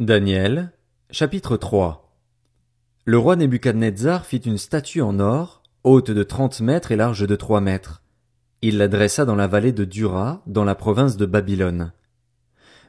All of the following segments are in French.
Daniel, chapitre 3 Le roi Nebuchadnezzar fit une statue en or, haute de trente mètres et large de trois mètres. Il la dressa dans la vallée de Dura, dans la province de Babylone.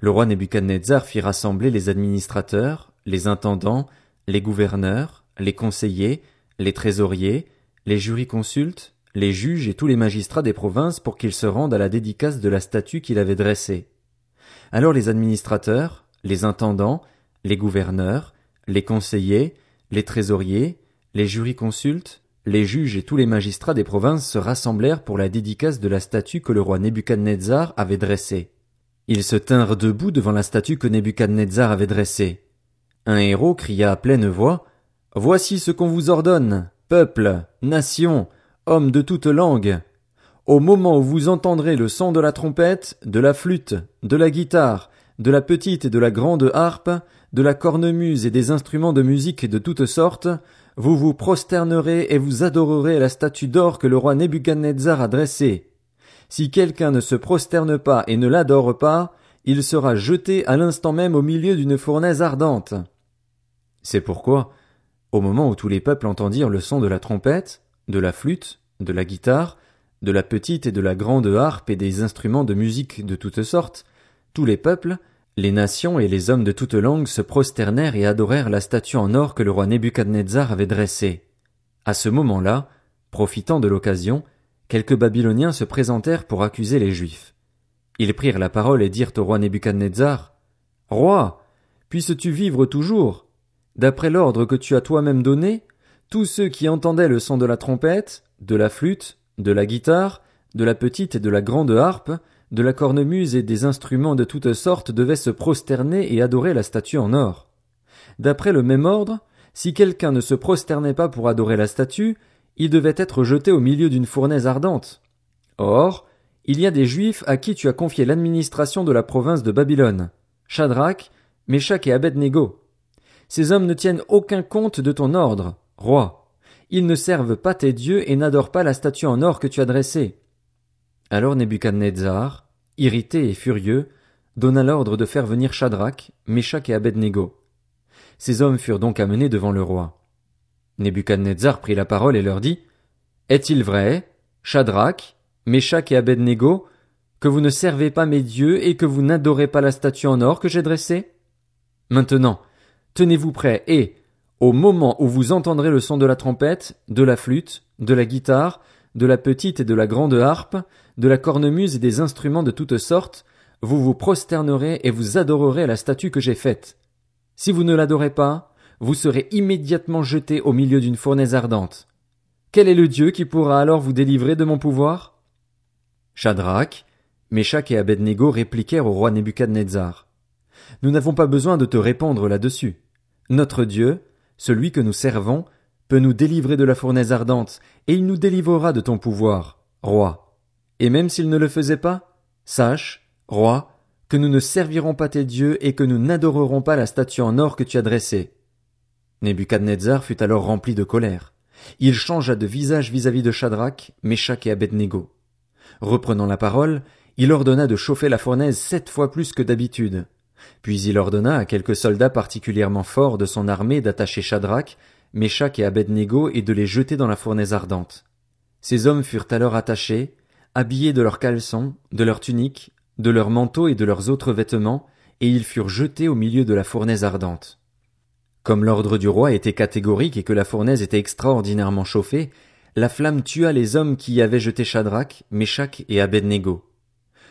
Le roi Nebuchadnezzar fit rassembler les administrateurs, les intendants, les gouverneurs, les conseillers, les trésoriers, les jurisconsultes, les juges et tous les magistrats des provinces pour qu'ils se rendent à la dédicace de la statue qu'il avait dressée. Alors les administrateurs, les intendants, les gouverneurs, les conseillers, les trésoriers, les jurisconsultes, les juges et tous les magistrats des provinces se rassemblèrent pour la dédicace de la statue que le roi Nebuchadnezzar avait dressée. Ils se tinrent debout devant la statue que Nebuchadnezzar avait dressée. Un héros cria à pleine voix, Voici ce qu'on vous ordonne, peuple, nation, hommes de toute langue. Au moment où vous entendrez le son de la trompette, de la flûte, de la guitare, de la petite et de la grande harpe, de la cornemuse et des instruments de musique de toutes sortes, vous vous prosternerez et vous adorerez la statue d'or que le roi Nebuchadnezzar a dressée. Si quelqu'un ne se prosterne pas et ne l'adore pas, il sera jeté à l'instant même au milieu d'une fournaise ardente. C'est pourquoi, au moment où tous les peuples entendirent le son de la trompette, de la flûte, de la guitare, de la petite et de la grande harpe et des instruments de musique de toutes sortes, les peuples, les nations et les hommes de toutes langues se prosternèrent et adorèrent la statue en or que le roi Nebuchadnezzar avait dressée. À ce moment-là, profitant de l'occasion, quelques Babyloniens se présentèrent pour accuser les Juifs. Ils prirent la parole et dirent au roi Nebuchadnezzar, Roi, puisses-tu vivre toujours? D'après l'ordre que tu as toi-même donné, tous ceux qui entendaient le son de la trompette, de la flûte, de la guitare, de la petite et de la grande harpe, de la cornemuse et des instruments de toutes sortes devaient se prosterner et adorer la statue en or. D'après le même ordre, si quelqu'un ne se prosternait pas pour adorer la statue, il devait être jeté au milieu d'une fournaise ardente. Or, il y a des Juifs à qui tu as confié l'administration de la province de Babylone, Shadrach, Meshach et Abednego. Ces hommes ne tiennent aucun compte de ton ordre, roi. Ils ne servent pas tes dieux et n'adorent pas la statue en or que tu as dressée. Alors Nebuchadnezzar, irrité et furieux, donna l'ordre de faire venir Shadrach, Meshach et Abednego. Ces hommes furent donc amenés devant le roi. Nebuchadnezzar prit la parole et leur dit, Est-il vrai, Shadrach, Meshach et Abednego, que vous ne servez pas mes dieux et que vous n'adorez pas la statue en or que j'ai dressée? Maintenant, tenez-vous prêts et, au moment où vous entendrez le son de la trompette, de la flûte, de la guitare, de la petite et de la grande harpe, de la cornemuse et des instruments de toutes sortes, vous vous prosternerez et vous adorerez la statue que j'ai faite. Si vous ne l'adorez pas, vous serez immédiatement jeté au milieu d'une fournaise ardente. Quel est le Dieu qui pourra alors vous délivrer de mon pouvoir? Shadrach, Meshach et Abednego répliquèrent au roi Nebuchadnezzar. Nous n'avons pas besoin de te répondre là-dessus. Notre Dieu, celui que nous servons, peut nous délivrer de la fournaise ardente, et il nous délivrera de ton pouvoir, roi. Et même s'il ne le faisait pas, sache, roi, que nous ne servirons pas tes dieux et que nous n'adorerons pas la statue en or que tu as dressée. Nebuchadnezzar fut alors rempli de colère. Il changea de visage vis-à-vis de Shadrach, Meshach et Abednego. Reprenant la parole, il ordonna de chauffer la fournaise sept fois plus que d'habitude. Puis il ordonna à quelques soldats particulièrement forts de son armée d'attacher Shadrach, Meshach et Abednego et de les jeter dans la fournaise ardente. Ces hommes furent alors attachés, habillés de leurs caleçons, de leurs tuniques, de leurs manteaux et de leurs autres vêtements, et ils furent jetés au milieu de la fournaise ardente. Comme l'ordre du roi était catégorique et que la fournaise était extraordinairement chauffée, la flamme tua les hommes qui y avaient jeté Shadrach, Meshach et Abednego.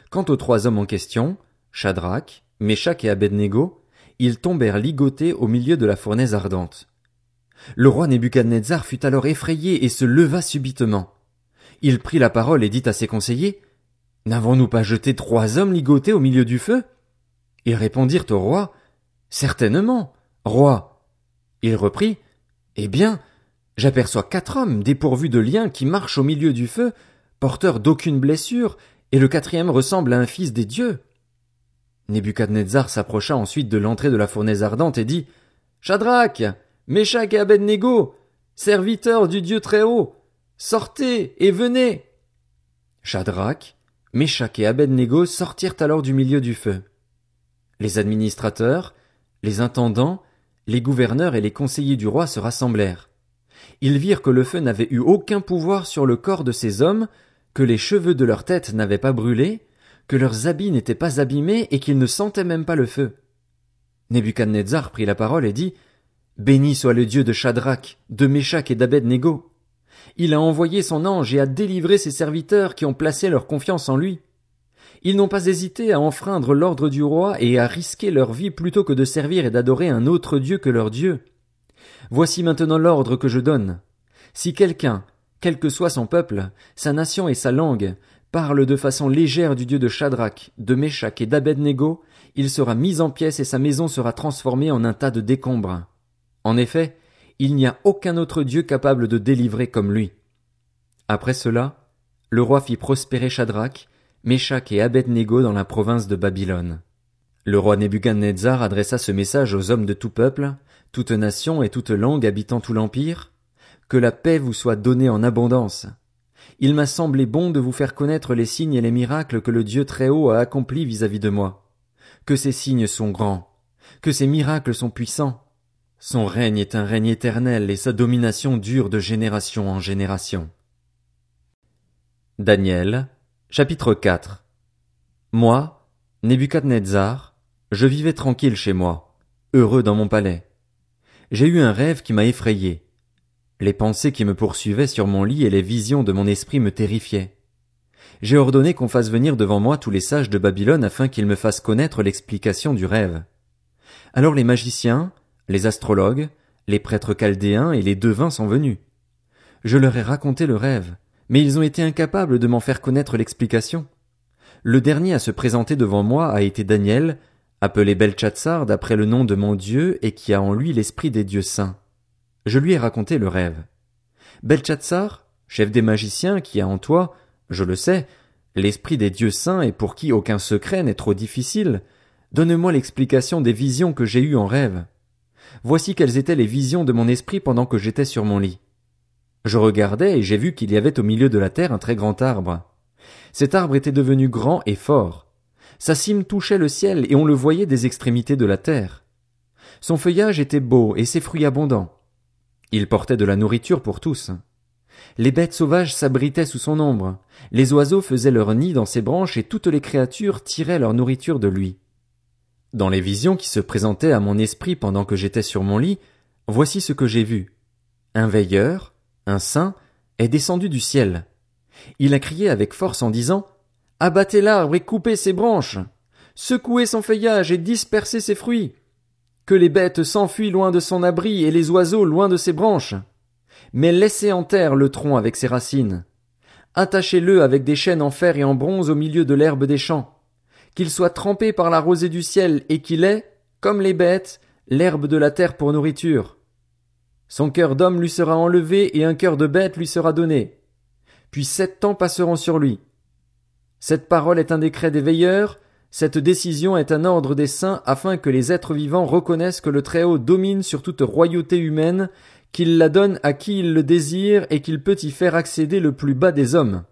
Quant aux trois hommes en question, Shadrach, Meshach et Abednego, ils tombèrent ligotés au milieu de la fournaise ardente. Le roi Nebuchadnezzar fut alors effrayé et se leva subitement. Il prit la parole et dit à ses conseillers, N'avons-nous pas jeté trois hommes ligotés au milieu du feu? Ils répondirent au roi, Certainement, roi. Il reprit, Eh bien, j'aperçois quatre hommes dépourvus de liens qui marchent au milieu du feu, porteurs d'aucune blessure, et le quatrième ressemble à un fils des dieux. Nebuchadnezzar s'approcha ensuite de l'entrée de la fournaise ardente et dit, Shadrach, Meshach et Abednego, serviteurs du Dieu très haut, sortez et venez. Shadrach, Meshach et Abednego sortirent alors du milieu du feu. Les administrateurs, Les intendants, les gouverneurs et les conseillers du roi se rassemblèrent. Ils virent que le feu n'avait eu aucun pouvoir sur le corps de ces hommes, que les cheveux de leur tête n'avaient pas brûlé, que leurs habits n'étaient pas abîmés et qu'ils ne sentaient même pas le feu. Nebuchadnezzar prit la parole et dit, Béni soit le Dieu de Shadrach, de Meshach et d'Abed-Nego. Il a envoyé son ange et a délivré ses serviteurs qui ont placé leur confiance en lui. Ils n'ont pas hésité à enfreindre l'ordre du roi et à risquer leur vie plutôt que de servir et d'adorer un autre Dieu que leur Dieu. Voici maintenant l'ordre que je donne. Si quelqu'un, quel que soit son peuple, sa nation et sa langue, parle de façon légère du Dieu de Shadrach, de Meshach et d'Abednego, il sera mis en pièces et sa maison sera transformée en un tas de décombres. En effet, il n'y a aucun autre Dieu capable de délivrer comme lui. Après cela, le roi fit prospérer Shadrach, Meshach et Abednego dans la province de Babylone. Le roi Nebuchadnezzar adressa ce message aux hommes de tout peuple, toute nation et toute langue habitant tout l'empire, que la paix vous soit donnée en abondance. Il m'a semblé bon de vous faire connaître les signes et les miracles que le Dieu très haut a accomplis vis-à-vis de moi. Que ces signes sont grands, que ces miracles sont puissants. Son règne est un règne éternel et sa domination dure de génération en génération. Daniel, chapitre 4 Moi, Nebuchadnezzar, je vivais tranquille chez moi, heureux dans mon palais. J'ai eu un rêve qui m'a effrayé. Les pensées qui me poursuivaient sur mon lit et les visions de mon esprit me terrifiaient. J'ai ordonné qu'on fasse venir devant moi tous les sages de Babylone afin qu'ils me fassent connaître l'explication du rêve. Alors les magiciens, les astrologues, les prêtres chaldéens et les devins sont venus. Je leur ai raconté le rêve, mais ils ont été incapables de m'en faire connaître l'explication. Le dernier à se présenter devant moi a été Daniel, appelé Belchatsar d'après le nom de mon Dieu et qui a en lui l'esprit des dieux saints. Je lui ai raconté le rêve. Belchatsar, chef des magiciens qui a en toi, je le sais, l'esprit des dieux saints et pour qui aucun secret n'est trop difficile, donne-moi l'explication des visions que j'ai eues en rêve. Voici quelles étaient les visions de mon esprit pendant que j'étais sur mon lit. Je regardais et j'ai vu qu'il y avait au milieu de la terre un très grand arbre. Cet arbre était devenu grand et fort. Sa cime touchait le ciel et on le voyait des extrémités de la terre. Son feuillage était beau et ses fruits abondants. Il portait de la nourriture pour tous. Les bêtes sauvages s'abritaient sous son ombre, les oiseaux faisaient leur nid dans ses branches et toutes les créatures tiraient leur nourriture de lui. Dans les visions qui se présentaient à mon esprit pendant que j'étais sur mon lit, voici ce que j'ai vu. Un veilleur, un saint, est descendu du ciel. Il a crié avec force en disant Abattez l'arbre et coupez ses branches, secouez son feuillage et dispersez ses fruits, que les bêtes s'enfuient loin de son abri et les oiseaux loin de ses branches. Mais laissez en terre le tronc avec ses racines. Attachez-le avec des chaînes en fer et en bronze au milieu de l'herbe des champs. Qu'il soit trempé par la rosée du ciel et qu'il ait, comme les bêtes, l'herbe de la terre pour nourriture. Son cœur d'homme lui sera enlevé et un cœur de bête lui sera donné. Puis sept temps passeront sur lui. Cette parole est un décret des veilleurs, cette décision est un ordre des saints afin que les êtres vivants reconnaissent que le Très-Haut domine sur toute royauté humaine, qu'il la donne à qui il le désire et qu'il peut y faire accéder le plus bas des hommes.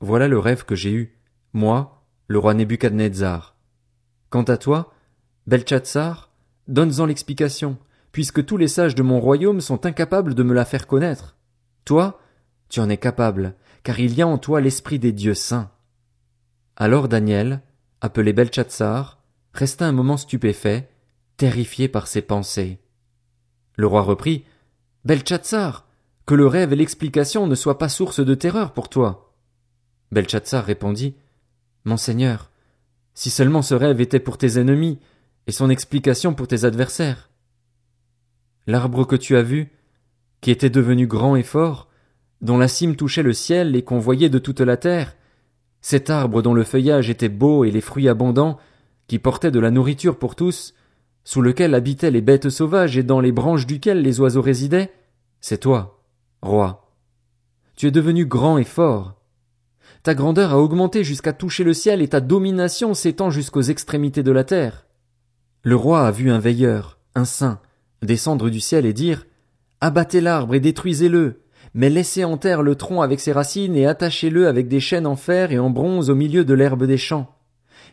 Voilà le rêve que j'ai eu, moi, le roi Nebuchadnezzar. Quant à toi, Belchatsar, donne-en l'explication, puisque tous les sages de mon royaume sont incapables de me la faire connaître. Toi, tu en es capable, car il y a en toi l'esprit des dieux saints. Alors Daniel, appelé Belchatsar, resta un moment stupéfait, terrifié par ses pensées. Le roi reprit. Belchatsar, que le rêve et l'explication ne soient pas source de terreur pour toi. Belchatsar répondit. Monseigneur, si seulement ce rêve était pour tes ennemis, et son explication pour tes adversaires. L'arbre que tu as vu, qui était devenu grand et fort, dont la cime touchait le ciel et qu'on voyait de toute la terre, cet arbre dont le feuillage était beau et les fruits abondants, qui portait de la nourriture pour tous, sous lequel habitaient les bêtes sauvages et dans les branches duquel les oiseaux résidaient, c'est toi, roi. Tu es devenu grand et fort. Ta grandeur a augmenté jusqu'à toucher le ciel et ta domination s'étend jusqu'aux extrémités de la terre. Le roi a vu un veilleur, un saint, descendre du ciel et dire Abattez l'arbre et détruisez-le, mais laissez en terre le tronc avec ses racines et attachez-le avec des chaînes en fer et en bronze au milieu de l'herbe des champs.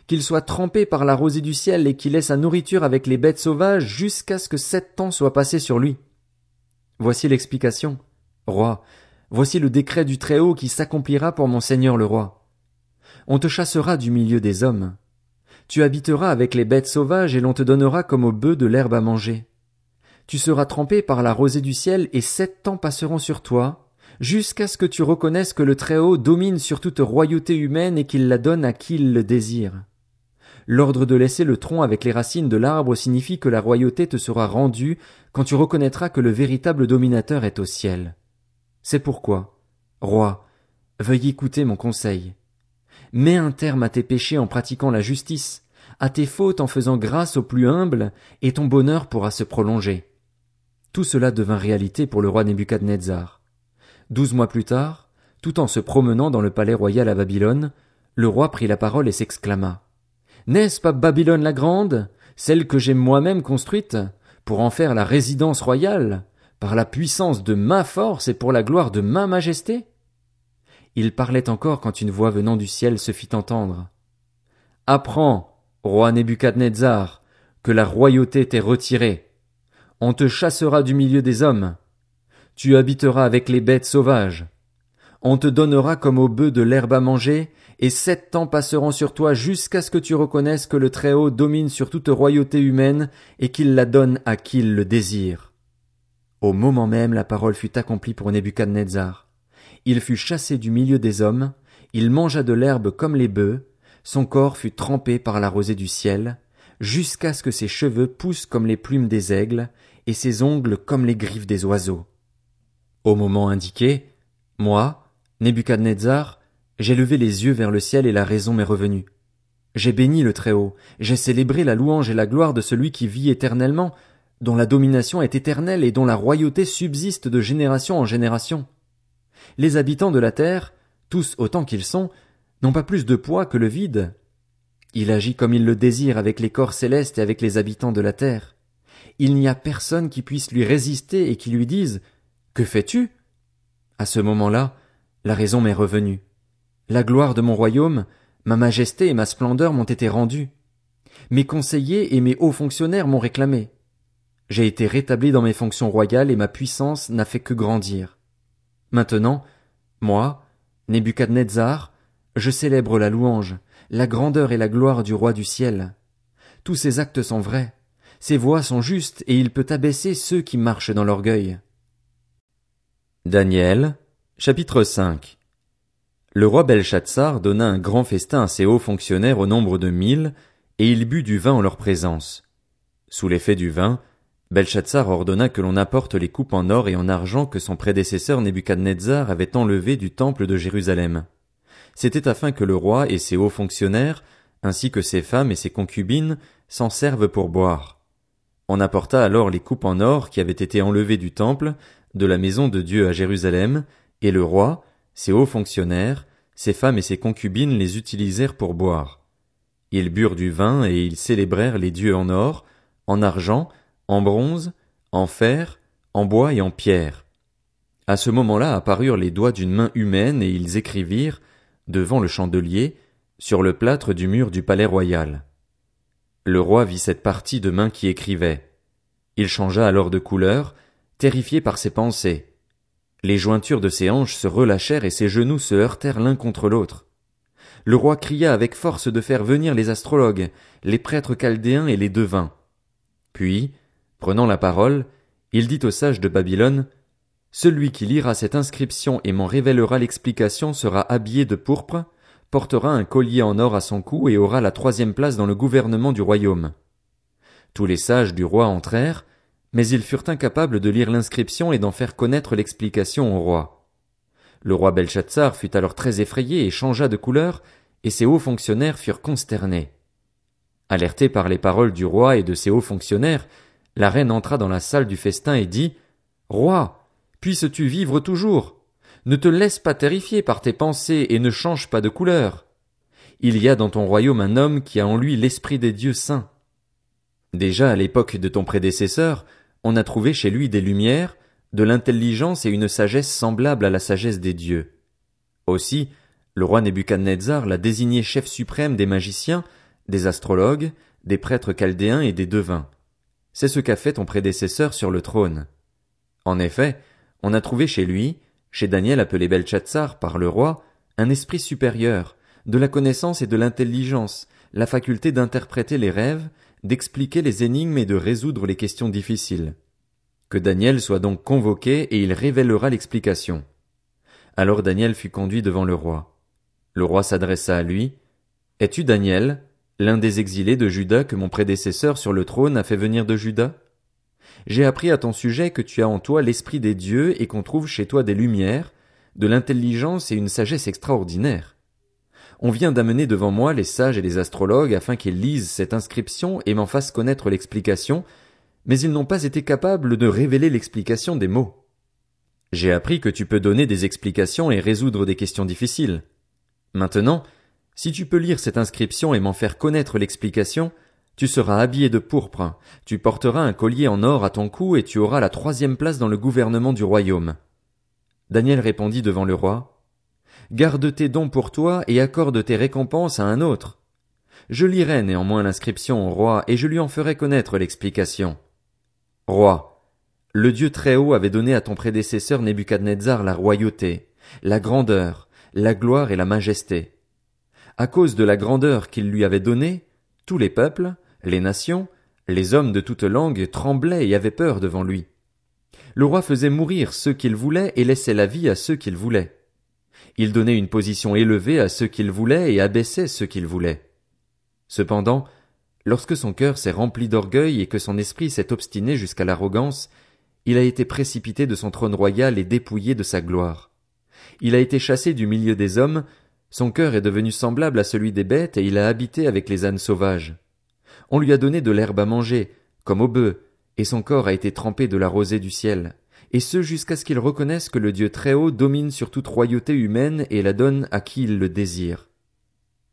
qu'il soit trempé par la rosée du ciel et qu'il ait sa nourriture avec les bêtes sauvages jusqu'à ce que sept ans soient passés sur lui. Voici l'explication. Roi, voici le décret du Très-Haut qui s'accomplira pour mon Seigneur le roi. On te chassera du milieu des hommes. Tu habiteras avec les bêtes sauvages et l'on te donnera comme au bœuf de l'herbe à manger. Tu seras trempé par la rosée du ciel et sept ans passeront sur toi, jusqu'à ce que tu reconnaisses que le Très-Haut domine sur toute royauté humaine et qu'il la donne à qui il le désire. L'ordre de laisser le tronc avec les racines de l'arbre signifie que la royauté te sera rendue quand tu reconnaîtras que le véritable dominateur est au ciel. C'est pourquoi, roi, veuille écouter mon conseil. Mets un terme à tes péchés en pratiquant la justice, à tes fautes en faisant grâce aux plus humbles, et ton bonheur pourra se prolonger. Tout cela devint réalité pour le roi Nebuchadnezzar. Douze mois plus tard, tout en se promenant dans le palais royal à Babylone, le roi prit la parole et s'exclama. N'est-ce pas Babylone la grande, celle que j'ai moi-même construite, pour en faire la résidence royale, par la puissance de ma force et pour la gloire de ma majesté? Il parlait encore quand une voix venant du ciel se fit entendre. Apprends, roi Nebuchadnezzar, que la royauté t'est retirée. On te chassera du milieu des hommes. Tu habiteras avec les bêtes sauvages. On te donnera comme au bœuf de l'herbe à manger, et sept temps passeront sur toi jusqu'à ce que tu reconnaisses que le Très-Haut domine sur toute royauté humaine et qu'il la donne à qui il le désire. Au moment même la parole fut accomplie pour Nebuchadnezzar. Il fut chassé du milieu des hommes, il mangea de l'herbe comme les bœufs, son corps fut trempé par la rosée du ciel, jusqu'à ce que ses cheveux poussent comme les plumes des aigles, et ses ongles comme les griffes des oiseaux. Au moment indiqué, moi, Nebuchadnezzar, j'ai levé les yeux vers le ciel et la raison m'est revenue. J'ai béni le Très-Haut, j'ai célébré la louange et la gloire de celui qui vit éternellement, dont la domination est éternelle et dont la royauté subsiste de génération en génération les habitants de la terre, tous autant qu'ils sont, n'ont pas plus de poids que le vide. Il agit comme il le désire avec les corps célestes et avec les habitants de la terre. Il n'y a personne qui puisse lui résister et qui lui dise Que fais-tu? À ce moment-là, la raison m'est revenue. La gloire de mon royaume, ma majesté et ma splendeur m'ont été rendues. Mes conseillers et mes hauts fonctionnaires m'ont réclamé. J'ai été rétabli dans mes fonctions royales et ma puissance n'a fait que grandir. Maintenant, moi, Nebuchadnezzar, je célèbre la louange, la grandeur et la gloire du roi du ciel. Tous ses actes sont vrais, ses voix sont justes et il peut abaisser ceux qui marchent dans l'orgueil. Daniel, chapitre 5 Le roi Belshazzar donna un grand festin à ses hauts fonctionnaires au nombre de mille, et il but du vin en leur présence. Sous l'effet du vin, Belshazzar ordonna que l'on apporte les coupes en or et en argent que son prédécesseur Nebuchadnezzar avait enlevées du temple de Jérusalem. C'était afin que le roi et ses hauts fonctionnaires, ainsi que ses femmes et ses concubines, s'en servent pour boire. On apporta alors les coupes en or qui avaient été enlevées du temple, de la maison de Dieu à Jérusalem, et le roi, ses hauts fonctionnaires, ses femmes et ses concubines les utilisèrent pour boire. Ils burent du vin et ils célébrèrent les dieux en or, en argent, en bronze, en fer, en bois et en pierre. À ce moment-là apparurent les doigts d'une main humaine et ils écrivirent, devant le chandelier, sur le plâtre du mur du palais royal. Le roi vit cette partie de main qui écrivait. Il changea alors de couleur, terrifié par ses pensées. Les jointures de ses hanches se relâchèrent et ses genoux se heurtèrent l'un contre l'autre. Le roi cria avec force de faire venir les astrologues, les prêtres chaldéens et les devins. Puis, Prenant la parole, il dit aux sages de Babylone, Celui qui lira cette inscription et m'en révélera l'explication sera habillé de pourpre, portera un collier en or à son cou et aura la troisième place dans le gouvernement du royaume. Tous les sages du roi entrèrent, mais ils furent incapables de lire l'inscription et d'en faire connaître l'explication au roi. Le roi Belshazzar fut alors très effrayé et changea de couleur, et ses hauts fonctionnaires furent consternés. Alertés par les paroles du roi et de ses hauts fonctionnaires, la reine entra dans la salle du festin et dit Roi, puisses-tu vivre toujours? Ne te laisse pas terrifier par tes pensées et ne change pas de couleur. Il y a dans ton royaume un homme qui a en lui l'esprit des dieux saints. Déjà à l'époque de ton prédécesseur, on a trouvé chez lui des lumières, de l'intelligence et une sagesse semblable à la sagesse des dieux. Aussi, le roi Nebuchadnezzar l'a désigné chef suprême des magiciens, des astrologues, des prêtres chaldéens et des devins. C'est ce qu'a fait ton prédécesseur sur le trône. En effet, on a trouvé chez lui, chez Daniel appelé Belshazzar par le roi, un esprit supérieur, de la connaissance et de l'intelligence, la faculté d'interpréter les rêves, d'expliquer les énigmes et de résoudre les questions difficiles. Que Daniel soit donc convoqué et il révélera l'explication. Alors Daniel fut conduit devant le roi. Le roi s'adressa à lui. Es-tu Daniel, l'un des exilés de Juda que mon prédécesseur sur le trône a fait venir de Juda? J'ai appris à ton sujet que tu as en toi l'esprit des dieux et qu'on trouve chez toi des lumières, de l'intelligence et une sagesse extraordinaire. On vient d'amener devant moi les sages et les astrologues afin qu'ils lisent cette inscription et m'en fassent connaître l'explication, mais ils n'ont pas été capables de révéler l'explication des mots. J'ai appris que tu peux donner des explications et résoudre des questions difficiles. Maintenant, si tu peux lire cette inscription et m'en faire connaître l'explication, tu seras habillé de pourpre, tu porteras un collier en or à ton cou et tu auras la troisième place dans le gouvernement du royaume. Daniel répondit devant le roi. Garde tes dons pour toi et accorde tes récompenses à un autre. Je lirai néanmoins l'inscription au roi et je lui en ferai connaître l'explication. Roi, le Dieu très haut avait donné à ton prédécesseur Nebuchadnezzar la royauté, la grandeur, la gloire et la majesté. À cause de la grandeur qu'il lui avait donnée, tous les peuples, les nations, les hommes de toute langue tremblaient et avaient peur devant lui. Le roi faisait mourir ceux qu'il voulait et laissait la vie à ceux qu'il voulait. Il donnait une position élevée à ceux qu'il voulait et abaissait ceux qu'il voulait. Cependant, lorsque son cœur s'est rempli d'orgueil et que son esprit s'est obstiné jusqu'à l'arrogance, il a été précipité de son trône royal et dépouillé de sa gloire. Il a été chassé du milieu des hommes, son cœur est devenu semblable à celui des bêtes et il a habité avec les ânes sauvages. On lui a donné de l'herbe à manger, comme au bœuf, et son corps a été trempé de la rosée du ciel, et ce jusqu'à ce qu'il reconnaisse que le Dieu très haut domine sur toute royauté humaine et la donne à qui il le désire.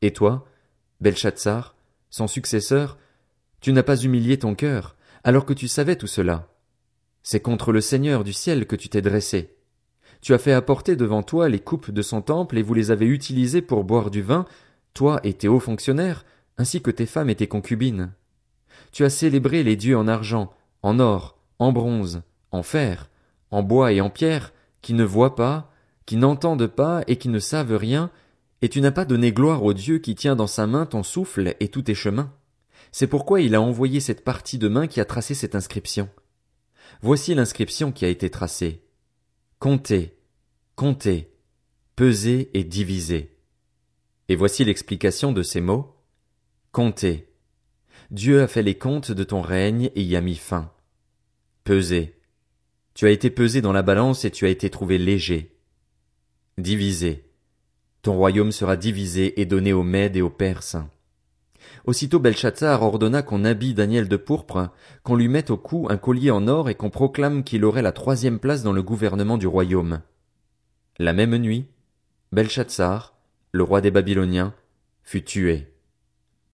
Et toi, Belshazzar, son successeur, tu n'as pas humilié ton cœur, alors que tu savais tout cela. C'est contre le Seigneur du ciel que tu t'es dressé. Tu as fait apporter devant toi les coupes de son temple et vous les avez utilisées pour boire du vin, toi et tes hauts fonctionnaires, ainsi que tes femmes et tes concubines. Tu as célébré les dieux en argent, en or, en bronze, en fer, en bois et en pierre, qui ne voient pas, qui n'entendent pas et qui ne savent rien, et tu n'as pas donné gloire au Dieu qui tient dans sa main ton souffle et tous tes chemins. C'est pourquoi il a envoyé cette partie de main qui a tracé cette inscription. Voici l'inscription qui a été tracée. Comptez, comptez, pesez et divisez. Et voici l'explication de ces mots. Comptez. Dieu a fait les comptes de ton règne et y a mis fin. Pesez. Tu as été pesé dans la balance et tu as été trouvé léger. Divisé. Ton royaume sera divisé et donné aux Mèdes et aux Perses. Aussitôt Belshazzar ordonna qu'on habille Daniel de pourpre, qu'on lui mette au cou un collier en or et qu'on proclame qu'il aurait la troisième place dans le gouvernement du royaume. La même nuit, Belshazzar, le roi des Babyloniens, fut tué.